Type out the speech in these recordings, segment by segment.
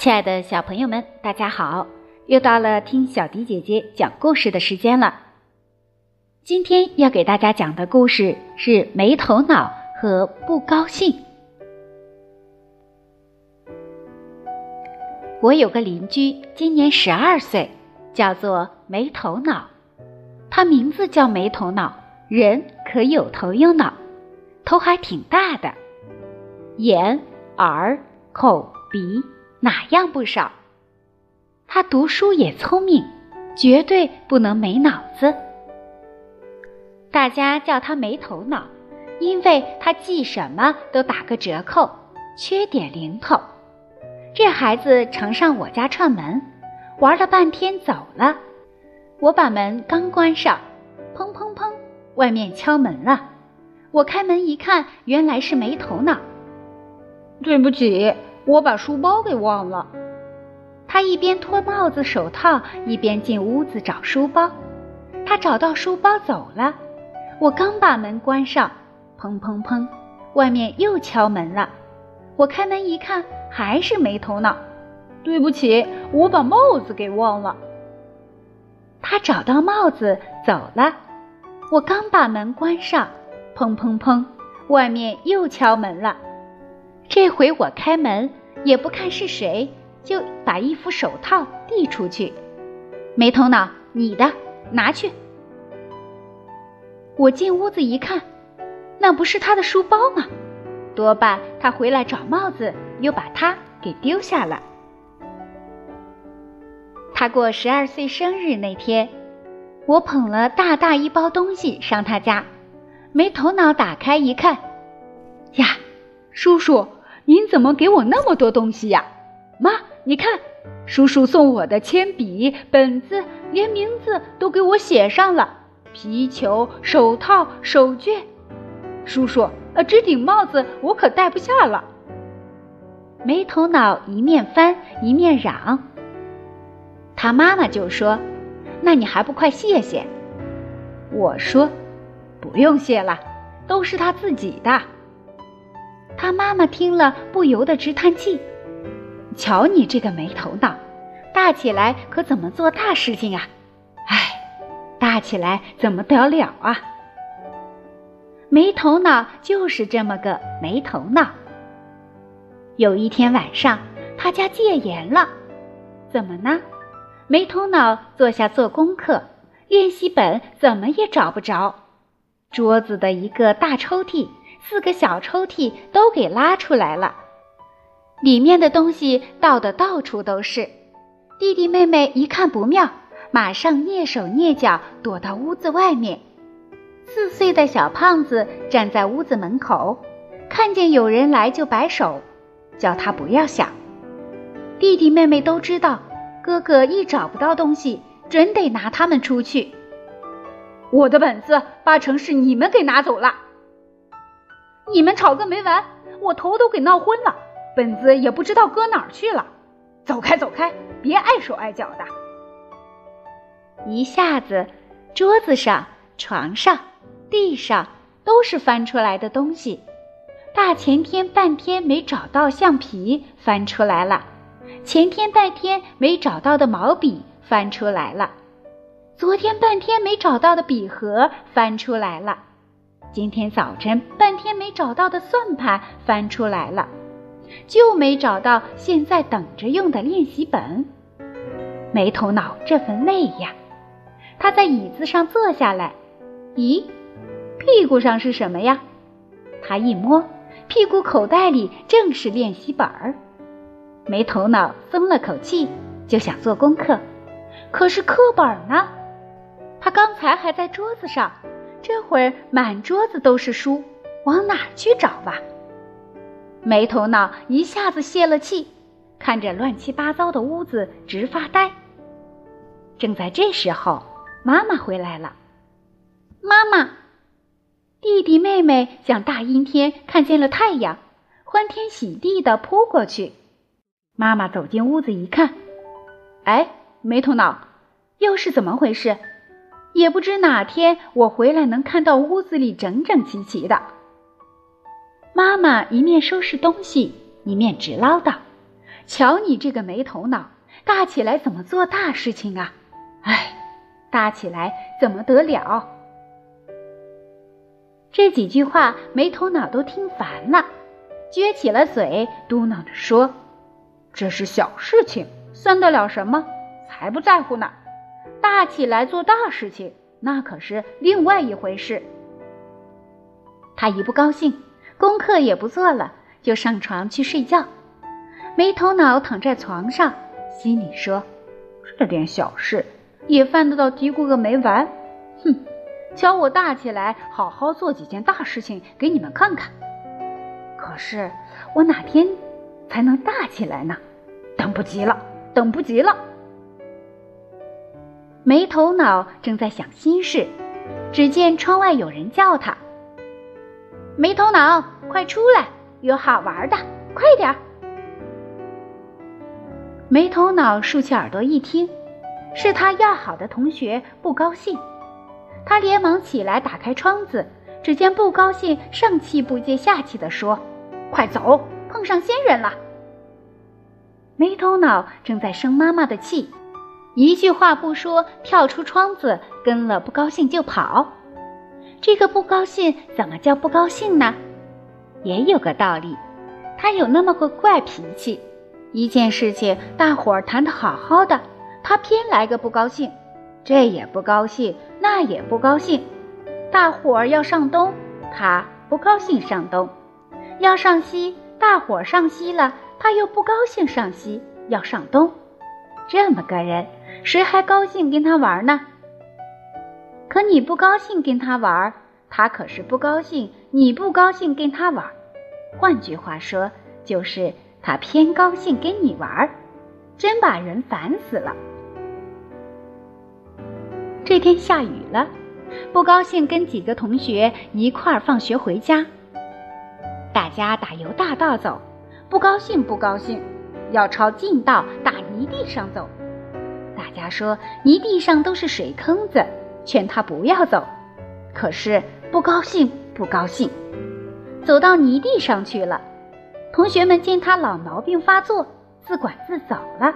亲爱的小朋友们，大家好！又到了听小迪姐姐讲故事的时间了。今天要给大家讲的故事是《没头脑和不高兴》。我有个邻居，今年十二岁，叫做没头脑。他名字叫没头脑，人可有头有脑，头还挺大的，眼、耳、口、鼻。哪样不少？他读书也聪明，绝对不能没脑子。大家叫他没头脑，因为他记什么都打个折扣，缺点零头。这孩子常上我家串门，玩了半天走了。我把门刚关上，砰砰砰，外面敲门了。我开门一看，原来是没头脑。对不起。我把书包给忘了。他一边脱帽子、手套，一边进屋子找书包。他找到书包走了。我刚把门关上，砰砰砰，外面又敲门了。我开门一看，还是没头脑。对不起，我把帽子给忘了。他找到帽子走了。我刚把门关上，砰砰砰，外面又敲门了。这回我开门。也不看是谁，就把一副手套递出去。没头脑，你的，拿去。我进屋子一看，那不是他的书包吗？多半他回来找帽子，又把它给丢下了。他过十二岁生日那天，我捧了大大一包东西上他家，没头脑打开一看，呀，叔叔。您怎么给我那么多东西呀？妈，你看，叔叔送我的铅笔、本子，连名字都给我写上了。皮球、手套、手绢。叔叔，呃，这顶帽子我可戴不下了。没头脑一面翻一面嚷。他妈妈就说：“那你还不快谢谢？”我说：“不用谢了，都是他自己的。”他妈妈听了，不由得直叹气：“瞧你这个没头脑，大起来可怎么做大事情啊？哎，大起来怎么得了啊？没头脑就是这么个没头脑。”有一天晚上，他家戒严了，怎么呢？没头脑坐下做功课，练习本怎么也找不着，桌子的一个大抽屉。四个小抽屉都给拉出来了，里面的东西倒的到处都是。弟弟妹妹一看不妙，马上蹑手蹑脚躲到屋子外面。四岁的小胖子站在屋子门口，看见有人来就摆手，叫他不要想。弟弟妹妹都知道，哥哥一找不到东西，准得拿他们出去。我的本子八成是你们给拿走了。你们吵个没完，我头都给闹昏了，本子也不知道搁哪儿去了。走开，走开，别碍手碍脚的。一下子，桌子上、床上、地上都是翻出来的东西。大前天半天没找到橡皮，翻出来了；前天半天没找到的毛笔，翻出来了；昨天半天没找到的笔盒，翻出来了。今天早晨半天没找到的算盘翻出来了，就没找到现在等着用的练习本。没头脑这份累呀！他在椅子上坐下来，咦，屁股上是什么呀？他一摸，屁股口袋里正是练习本儿。没头脑松了口气，就想做功课，可是课本呢？他刚才还在桌子上。这会儿满桌子都是书，往哪去找吧？没头脑一下子泄了气，看着乱七八糟的屋子直发呆。正在这时候，妈妈回来了。妈妈，弟弟妹妹像大阴天看见了太阳，欢天喜地的扑过去。妈妈走进屋子一看，哎，没头脑，又是怎么回事？也不知哪天我回来能看到屋子里整整齐齐的。妈妈一面收拾东西，一面直唠叨：“瞧你这个没头脑，大起来怎么做大事情啊？哎，大起来怎么得了？这几句话没头脑都听烦了，撅起了嘴，嘟囔着说：“这是小事情，算得了什么？才不在乎呢！大起来做大事情，那可是另外一回事。”他一不高兴，功课也不做了，就上床去睡觉。没头脑躺在床上，心里说：“这点小事也犯得到嘀咕个没完？哼！瞧我大起来，好好做几件大事情给你们看看。可是我哪天才能大起来呢？等不及了，等不及了！”没头脑正在想心事，只见窗外有人叫他。没头脑，快出来！有好玩的，快点儿！没头脑竖起耳朵一听，是他要好的同学不高兴。他连忙起来打开窗子，只见不高兴上气不接下气地说：“快走，碰上仙人了！”没头脑正在生妈妈的气，一句话不说，跳出窗子跟了不高兴就跑。这个不高兴怎么叫不高兴呢？也有个道理，他有那么个怪脾气。一件事情大伙儿谈得好好的，他偏来个不高兴，这也不高兴，那也不高兴。大伙儿要上东，他不高兴上东；要上西，大伙儿上西了，他又不高兴上西，要上东。这么个人，谁还高兴跟他玩呢？可你不高兴跟他玩，他可是不高兴。你不高兴跟他玩，换句话说，就是他偏高兴跟你玩，真把人烦死了。这天下雨了，不高兴跟几个同学一块儿放学回家。大家打由大道走，不高兴不高兴，要朝近道打泥地上走。大家说泥地上都是水坑子。劝他不要走，可是不高兴，不高兴，走到泥地上去了。同学们见他老毛病发作，自管自走了。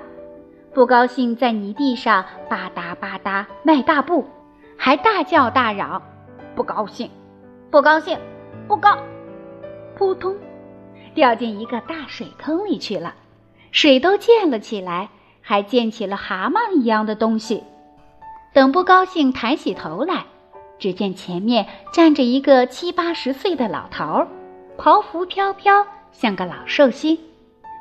不高兴在泥地上吧嗒吧嗒迈大步，还大叫大嚷：“不高兴，不高兴，不高！”扑通，掉进一个大水坑里去了，水都溅了起来，还溅起了蛤蟆一样的东西。等不高兴抬起头来，只见前面站着一个七八十岁的老头儿，袍服飘飘，像个老寿星。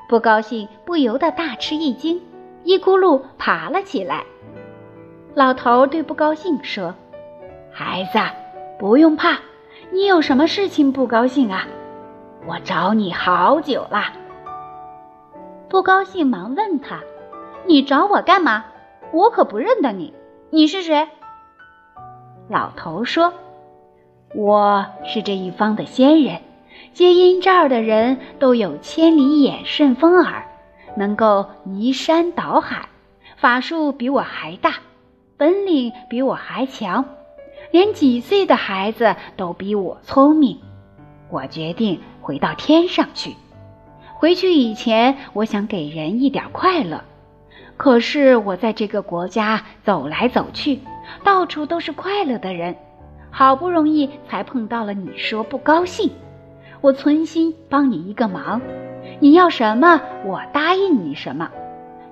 不高兴不由得大吃一惊，一咕噜爬了起来。老头对不高兴说：“孩子，不用怕，你有什么事情不高兴啊？我找你好久了。”不高兴忙问他：“你找我干嘛？我可不认得你。”你是谁？老头说：“我是这一方的仙人，皆因这儿的人都有千里眼、顺风耳，能够移山倒海，法术比我还大，本领比我还强，连几岁的孩子都比我聪明。我决定回到天上去。回去以前，我想给人一点快乐。”可是我在这个国家走来走去，到处都是快乐的人，好不容易才碰到了你说不高兴，我存心帮你一个忙，你要什么我答应你什么，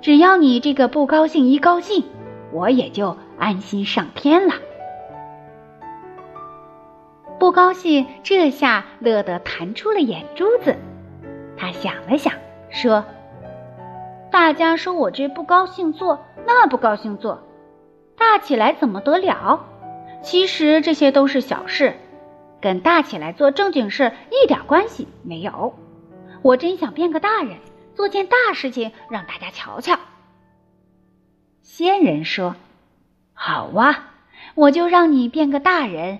只要你这个不高兴一高兴，我也就安心上天了。不高兴这下乐得弹出了眼珠子，他想了想说。大家说我这不高兴做，那不高兴做，大起来怎么得了？其实这些都是小事，跟大起来做正经事一点关系没有。我真想变个大人，做件大事情让大家瞧瞧。仙人说：“好啊，我就让你变个大人。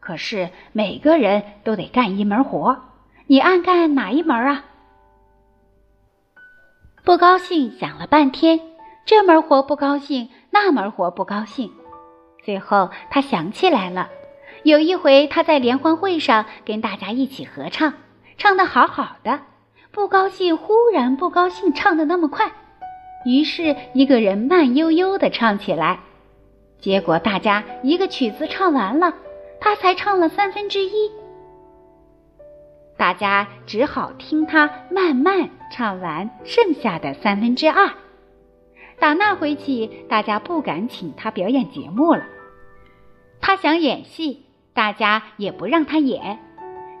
可是每个人都得干一门活，你爱干哪一门啊？”不高兴，想了半天，这门活不高兴，那门活不高兴。最后他想起来了，有一回他在联欢会上跟大家一起合唱，唱得好好的，不高兴，忽然不高兴，唱的那么快，于是一个人慢悠悠的唱起来。结果大家一个曲子唱完了，他才唱了三分之一。大家只好听他慢慢唱完剩下的三分之二。打那回起，大家不敢请他表演节目了。他想演戏，大家也不让他演。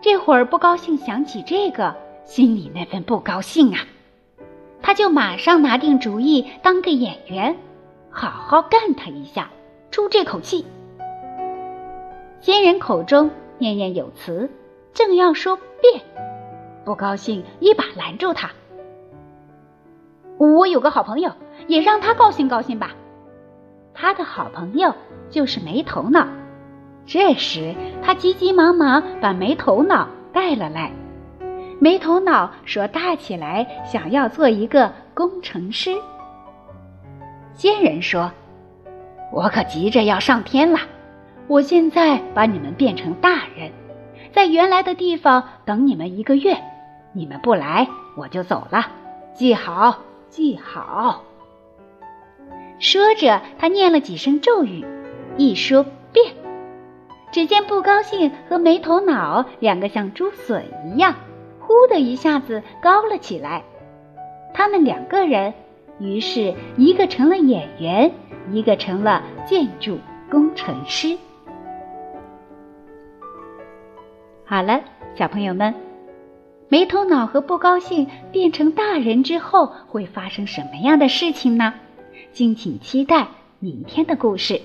这会儿不高兴，想起这个，心里那份不高兴啊，他就马上拿定主意当个演员，好好干他一下，出这口气。仙人口中念念有词，正要说变，不高兴一把拦住他。我有个好朋友，也让他高兴高兴吧。他的好朋友就是没头脑。这时，他急急忙忙把没头脑带了来。没头脑说：“大起来想要做一个工程师。”仙人说：“我可急着要上天了，我现在把你们变成大人，在原来的地方等你们一个月。你们不来，我就走了。记好，记好。”说着，他念了几声咒语，一说变。只见不高兴和没头脑两个像竹笋一样，忽的一下子高了起来。他们两个人，于是一个成了演员，一个成了建筑工程师。好了，小朋友们，没头脑和不高兴变成大人之后会发生什么样的事情呢？敬请期待明天的故事。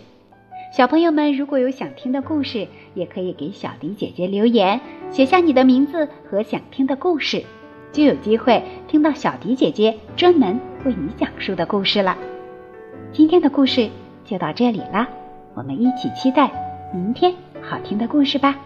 小朋友们，如果有想听的故事，也可以给小迪姐姐留言，写下你的名字和想听的故事，就有机会听到小迪姐姐专门为你讲述的故事了。今天的故事就到这里啦，我们一起期待明天好听的故事吧。